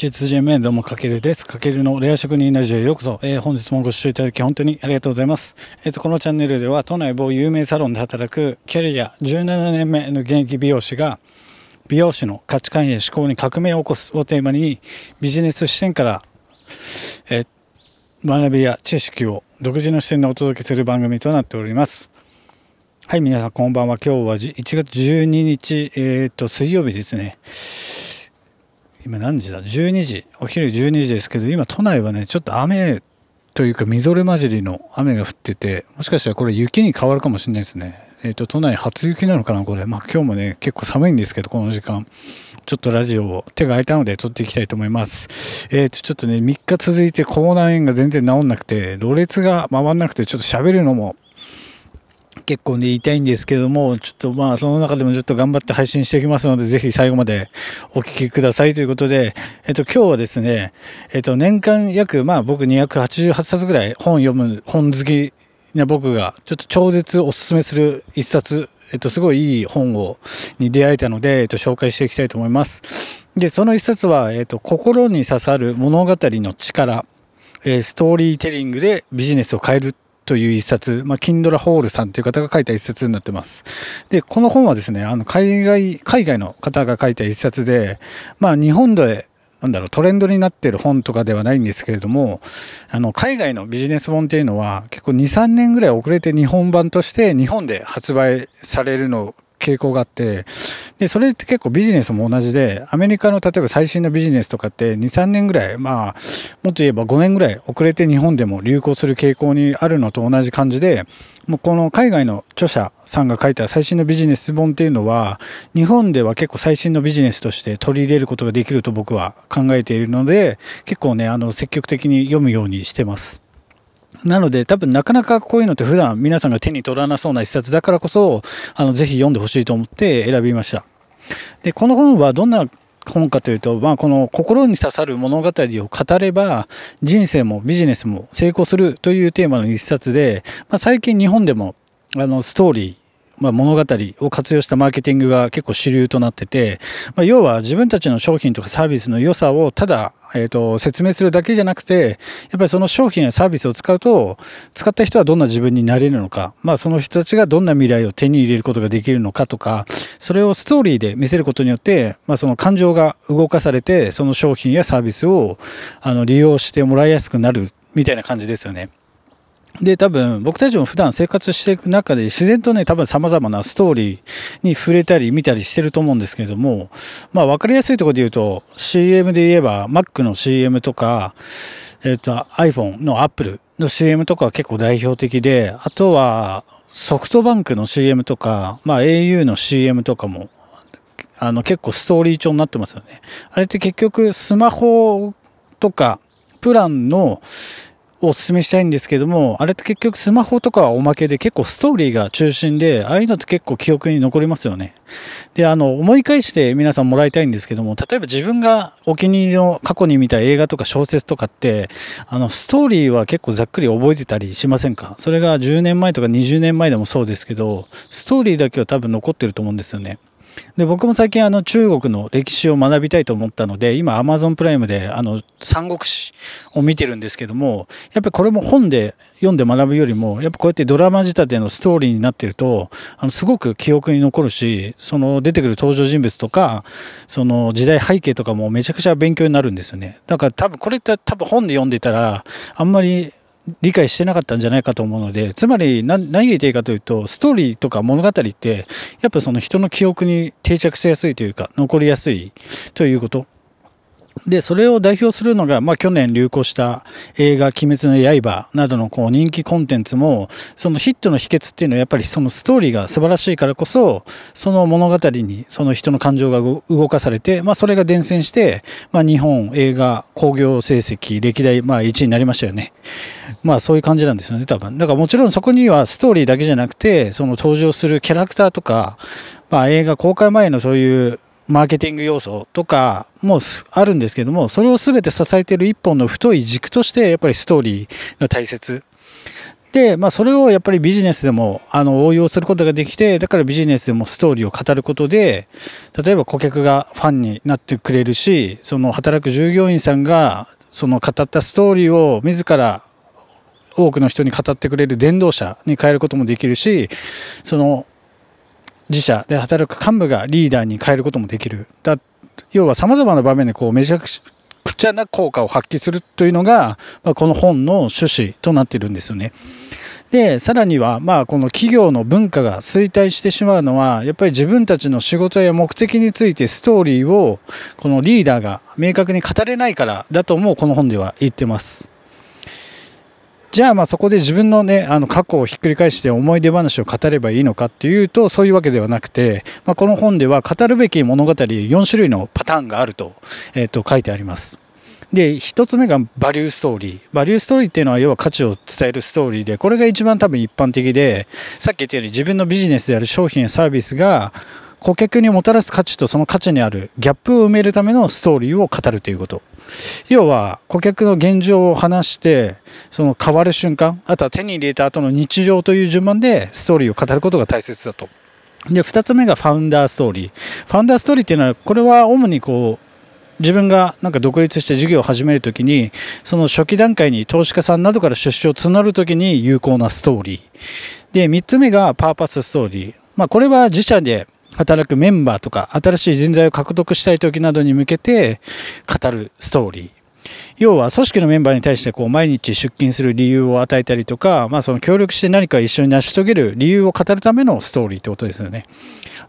H2GMN どうもかけるです。かけるのレア職人ラジオへようこそ。えー、本日もご視聴いただき本当にありがとうございます。えっ、ー、と、このチャンネルでは都内某有名サロンで働くキャリア17年目の現役美容師が美容師の価値観や思考に革命を起こすをテーマにビジネス視点から、えー、学びや知識を独自の視点でお届けする番組となっております。はい、皆さんこんばんは。今日は1月12日、えっ、と、水曜日ですね。今何時だ ?12 時。お昼12時ですけど、今都内はね、ちょっと雨というかみぞれ混じりの雨が降ってて、もしかしたらこれ雪に変わるかもしれないですね。えっ、ー、と、都内初雪なのかなこれ。まあ今日もね、結構寒いんですけど、この時間。ちょっとラジオを手が空いたので撮っていきたいと思います。えっ、ー、と、ちょっとね、3日続いて口内炎が全然治んなくて、ろれつが回んなくて、ちょっと喋るのも結構ね、言いたいんですけども、ちょっとまあ、その中でもちょっと頑張って配信していきますので、ぜひ最後までお聞きくださいということで、えっと、今日はですね、えっと、年間約、まあ、僕288冊ぐらい本読む、本好きな僕が、ちょっと超絶おすすめする一冊、えっと、すごいいい本を、に出会えたので、えっと、紹介していきたいと思います。で、その一冊は、えっと、心に刺さる物語の力、えストーリーテリングでビジネスを変えるという一冊、まあ、キンドラ・ホールさんという方が書いた一冊になってます。で、この本はですね、あの、海外、海外の方が書いた一冊で、まあ、日本で、なんだろう、トレンドになってる本とかではないんですけれども、あの、海外のビジネス本っていうのは、結構2、3年ぐらい遅れて日本版として日本で発売されるの傾向があって、で、それって結構ビジネスも同じで、アメリカの例えば最新のビジネスとかって2、3年ぐらい、まあ、もっと言えば5年ぐらい遅れて日本でも流行する傾向にあるのと同じ感じで、もうこの海外の著者さんが書いた最新のビジネス本っていうのは、日本では結構最新のビジネスとして取り入れることができると僕は考えているので、結構ね、あの、積極的に読むようにしてます。なので多分なかなかこういうのって普段皆さんが手に取らなそうな一冊だからこそ、あの、ぜひ読んでほしいと思って選びました。で、この本はどんな本かというと、まあ、この心に刺さる物語を語れば人生もビジネスも成功するというテーマの一冊で、まあ、最近日本でもあのストーリーまあ、物語を活用したマーケティングが結構主流となってて、まあ、要は自分たちの商品とかサービスの良さをただ、えー、と説明するだけじゃなくてやっぱりその商品やサービスを使うと使った人はどんな自分になれるのか、まあ、その人たちがどんな未来を手に入れることができるのかとかそれをストーリーで見せることによって、まあ、その感情が動かされてその商品やサービスをあの利用してもらいやすくなるみたいな感じですよね。で、多分、僕たちも普段生活していく中で自然とね、多分様々なストーリーに触れたり見たりしてると思うんですけれども、まあ分かりやすいところで言うと、CM で言えば Mac の CM とか、えっ、ー、と iPhone の Apple の CM とかは結構代表的で、あとはソフトバンクの CM とか、まあ au の CM とかも、あの結構ストーリー調になってますよね。あれって結局スマホとかプランのお勧めしたいんですけども、あれって結局スマホとかはおまけで結構ストーリーが中心で、ああいうのって結構記憶に残りますよね。で、あの、思い返して皆さんもらいたいんですけども、例えば自分がお気に入りの過去に見た映画とか小説とかって、あの、ストーリーは結構ざっくり覚えてたりしませんか？それが10年前とか20年前でもそうですけど、ストーリーだけは多分残ってると思うんですよね。で僕も最近あの中国の歴史を学びたいと思ったので今 Amazon プライムであの三国志を見てるんですけどもやっぱりこれも本で読んで学ぶよりもやっぱこうやってドラマ仕立てのストーリーになってるとあのすごく記憶に残るしその出てくる登場人物とかその時代背景とかもめちゃくちゃ勉強になるんですよね。だから多分これって多分本で読んでたらあんまり理解してなかったんじゃないかと思うので、つまり何が言いたいかというと、ストーリーとか物語って、やっぱその人の記憶に定着しやすいというか、残りやすいということ。で、それを代表するのが、まあ、去年流行した映画、鬼滅の刃などのこう人気コンテンツも、そのヒットの秘訣っていうのはやっぱりそのストーリーが素晴らしいからこそ、その物語にその人の感情が動かされて、まあ、それが伝染して、まあ、日本映画興行成績歴代、まあ、1位になりましたよね。まあ、そういう感じなんですよね、多分。だからもちろんそこにはストーリーだけじゃなくて、その登場するキャラクターとか、まあ、映画公開前のそういうマーケティング要素とかもあるんですけども、それを全て支えている一本の太い軸として、やっぱりストーリーが大切。で、まあ、それをやっぱりビジネスでもあの応用することができてだからビジネスでもストーリーを語ることで例えば顧客がファンになってくれるしその働く従業員さんがその語ったストーリーを自ら多くの人に語ってくれる伝道者に変えることもできるしその自社で働く幹部がリーダーに変えることもできるだ要はさまざまな場面でこうめちゃくちゃな効果を発揮するというのが、まあ、この本の趣旨となっているんですよね。でさらには、まあ、この企業の文化が衰退してしまうのはやっぱり自分たちの仕事や目的についてストーリーをこのリーダーが明確に語れないからだともこの本では言ってます。じゃあまあそこで自分のねあの過去をひっくり返して思い出話を語ればいいのかっていうとそういうわけではなくて、まあ、この本では語るべき物語4種類のパターンがあると,、えー、と書いてあります。で1つ目がバリューストーリーバリューストーリーっていうのは要は価値を伝えるストーリーでこれが一番多分一般的でさっき言ったように自分のビジネスである商品やサービスが顧客にもたらす価値とその価値にあるギャップを埋めるためのストーリーを語るということ。要は顧客の現状を話してその変わる瞬間あとは手に入れた後の日常という順番でストーリーを語ることが大切だと。で2つ目がファウンダーストーリー。ファウンダーストーリーっていうのはこれは主にこう自分がなんか独立して事業を始めるときにその初期段階に投資家さんなどから出資を募るときに有効なストーリー。で3つ目がパーパスストーリー、まあ、これは自社で働くメンバーとか新しい人材を獲得したい時などに向けて語るストーリー。要は組織のメンバーに対してこう毎日出勤する理由を与えたりとか、まあ、その協力して何か一緒に成し遂げる理由を語るためのストーリーってことですよね。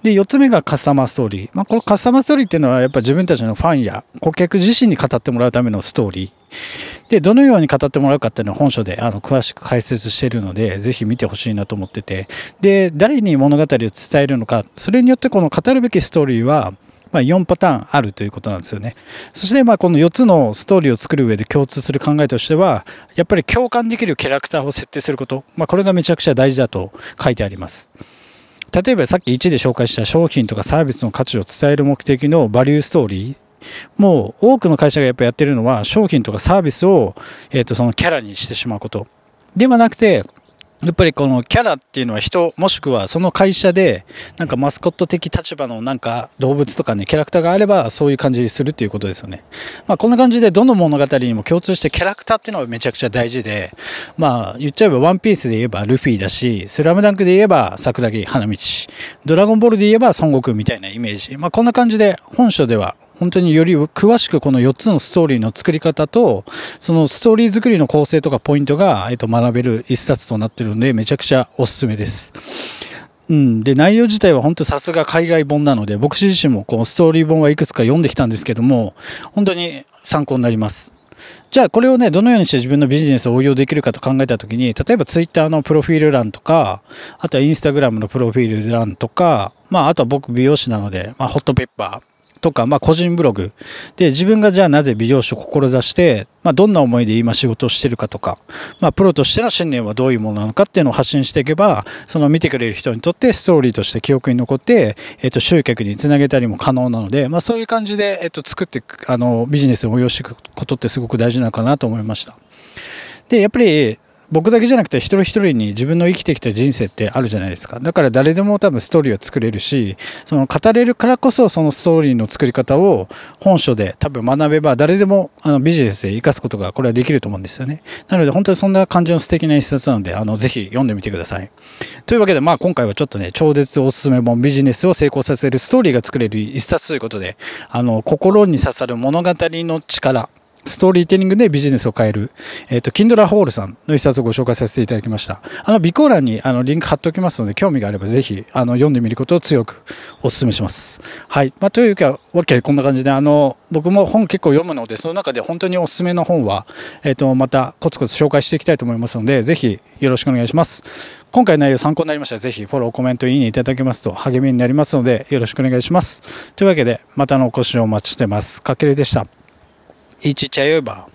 で4つ目がカスタマーストーリー、まあ、このカスタマーストーリーっていうのはやっぱ自分たちのファンや顧客自身に語ってもらうためのストーリー。でどのように語ってもらうかっていうのは本書であの詳しく解説しているのでぜひ見てほしいなと思っててで誰に物語を伝えるのかそれによってこの語るべきストーリーはまあ、4パターンあるということなんですよね。そしてまあこの4つのストーリーを作る上で共通する考えとしてはやっぱり共感できるキャラクターを設定すること、まあ、これがめちゃくちゃ大事だと書いてあります。例えばさっき1で紹介した商品とかサービスの価値を伝える目的のバリューストーリーもう多くの会社がやっぱやってるのは商品とかサービスを、えー、とそのキャラにしてしまうことではなくてやっぱりこのキャラっていうのは人もしくはその会社でなんかマスコット的立場のなんか動物とかねキャラクターがあればそういう感じにするっていうことですよね。まあこんな感じでどの物語にも共通してキャラクターっていうのはめちゃくちゃ大事でまあ言っちゃえばワンピースで言えばルフィだしスラムダンクで言えば桜木花道ドラゴンボールで言えば孫悟空みたいなイメージまあこんな感じで本書では本当により詳しくこの4つのストーリーの作り方とそのストーリー作りの構成とかポイントが、えっと、学べる一冊となってるのでめちゃくちゃおすすめです。うん、で内容自体は本当さすが海外本なので僕自身もこうストーリー本はいくつか読んできたんですけども本当に参考になります。じゃあこれをねどのようにして自分のビジネスを応用できるかと考えた時に例えば Twitter のプロフィール欄とかあとは Instagram のプロフィール欄とかまああとは僕美容師なので、まあ、ホットペッパーとか、まあ、個人ブログで自分がじゃあなぜ美容師を志して、まあ、どんな思いで今仕事をしてるかとか、まあ、プロとしての信念はどういうものなのかっていうのを発信していけばその見てくれる人にとってストーリーとして記憶に残って、えっと、集客につなげたりも可能なので、まあ、そういう感じで、えっと、作っていくあのビジネスを応用していくことってすごく大事なのかなと思いました。でやっぱり僕だけじゃなくて一人一人に自分の生きてきた人生ってあるじゃないですか。だから誰でも多分ストーリーは作れるしその語れるからこそそのストーリーの作り方を本書で多分学べば誰でもあのビジネスで生かすことがこれはできると思うんですよね。なので本当にそんな感じの素敵な一冊なのであのぜひ読んでみてください。というわけでまあ今回はちょっとね超絶おすすめ本ビジネスを成功させるストーリーが作れる一冊ということであの心に刺さる物語の力ストーリーテリングでビジネスを変える、えっ、ー、と、キンドラホールさんの一冊をご紹介させていただきました。あの、備考欄にあのリンク貼っておきますので、興味があればぜひ、あの、読んでみることを強くお勧めします。はい。まあ、というか、わけでこんな感じで、あの、僕も本結構読むので、その中で本当におすすめの本は、えっ、ー、と、またコツコツ紹介していきたいと思いますので、ぜひよろしくお願いします。今回の内容参考になりましたら、ぜひフォロー、コメント、いいねいただけますと励みになりますので、よろしくお願いします。というわけで、またのお越しをお待ちしてます。かけるでした。いちちゃよいば。